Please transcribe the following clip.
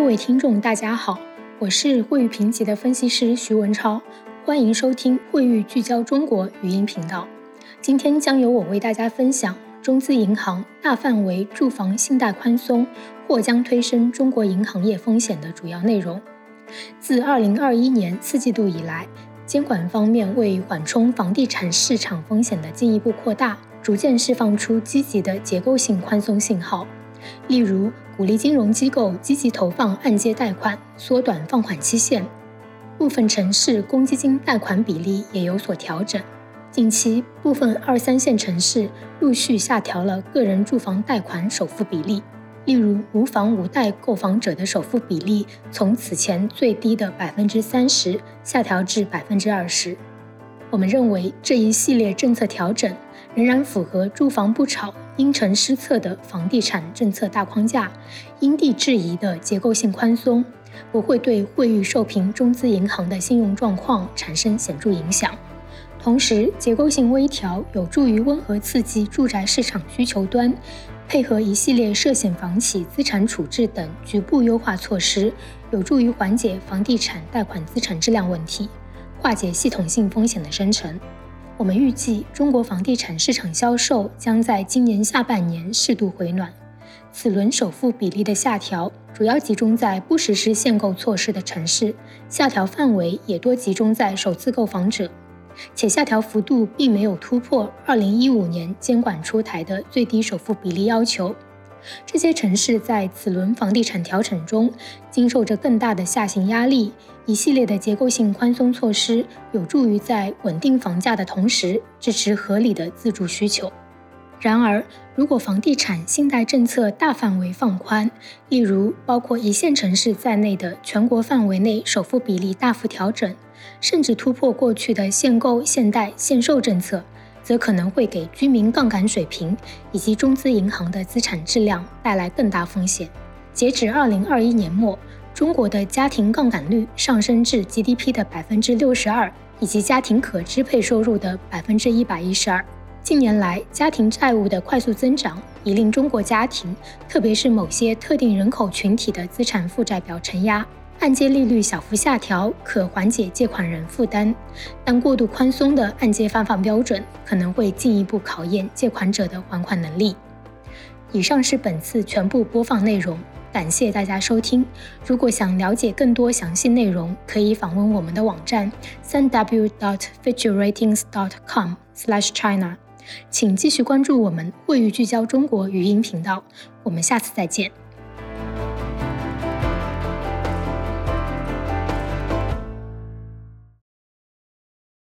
各位听众，大家好，我是汇誉评级的分析师徐文超，欢迎收听汇誉聚焦中国语音频道。今天将由我为大家分享中资银行大范围住房信贷宽松或将推升中国银行业风险的主要内容。自2021年四季度以来，监管方面为缓冲房地产市场风险的进一步扩大，逐渐释放出积极的结构性宽松信号。例如，鼓励金融机构积极投放按揭贷款，缩短放款期限；部分城市公积金贷款比例也有所调整。近期，部分二三线城市陆续下调了个人住房贷款首付比例，例如无房无贷购房者的首付比例从此前最低的百分之三十下调至百分之二十。我们认为这一系列政策调整仍然符合“住房不炒”。因城施策的房地产政策大框架，因地制宜的结构性宽松，不会对惠誉受评中资银行的信用状况产生显著影响。同时，结构性微调有助于温和刺激住宅市场需求端，配合一系列涉险房企资产处置等局部优化措施，有助于缓解房地产贷款资产质量问题，化解系统性风险的生成。我们预计，中国房地产市场销售将在今年下半年适度回暖。此轮首付比例的下调主要集中在不实施限购措施的城市，下调范围也多集中在首次购房者，且下调幅度并没有突破2015年监管出台的最低首付比例要求。这些城市在此轮房地产调整中经受着更大的下行压力，一系列的结构性宽松措施有助于在稳定房价的同时支持合理的自住需求。然而，如果房地产信贷政策大范围放宽，例如包括一线城市在内的全国范围内首付比例大幅调整，甚至突破过去的限购、限贷、限售政策，则可能会给居民杠杆水平以及中资银行的资产质量带来更大风险。截止二零二一年末，中国的家庭杠杆率上升至 GDP 的百分之六十二，以及家庭可支配收入的百分之一百一十二。近年来，家庭债务的快速增长已令中国家庭，特别是某些特定人口群体的资产负债表承压。按揭利率小幅下调可缓解借款人负担，但过度宽松的按揭发放标准可能会进一步考验借款者的还款能力。以上是本次全部播放内容，感谢大家收听。如果想了解更多详细内容，可以访问我们的网站三 w dot fitchratings dot com slash china。请继续关注我们“汇誉聚焦中国”语音频道。我们下次再见。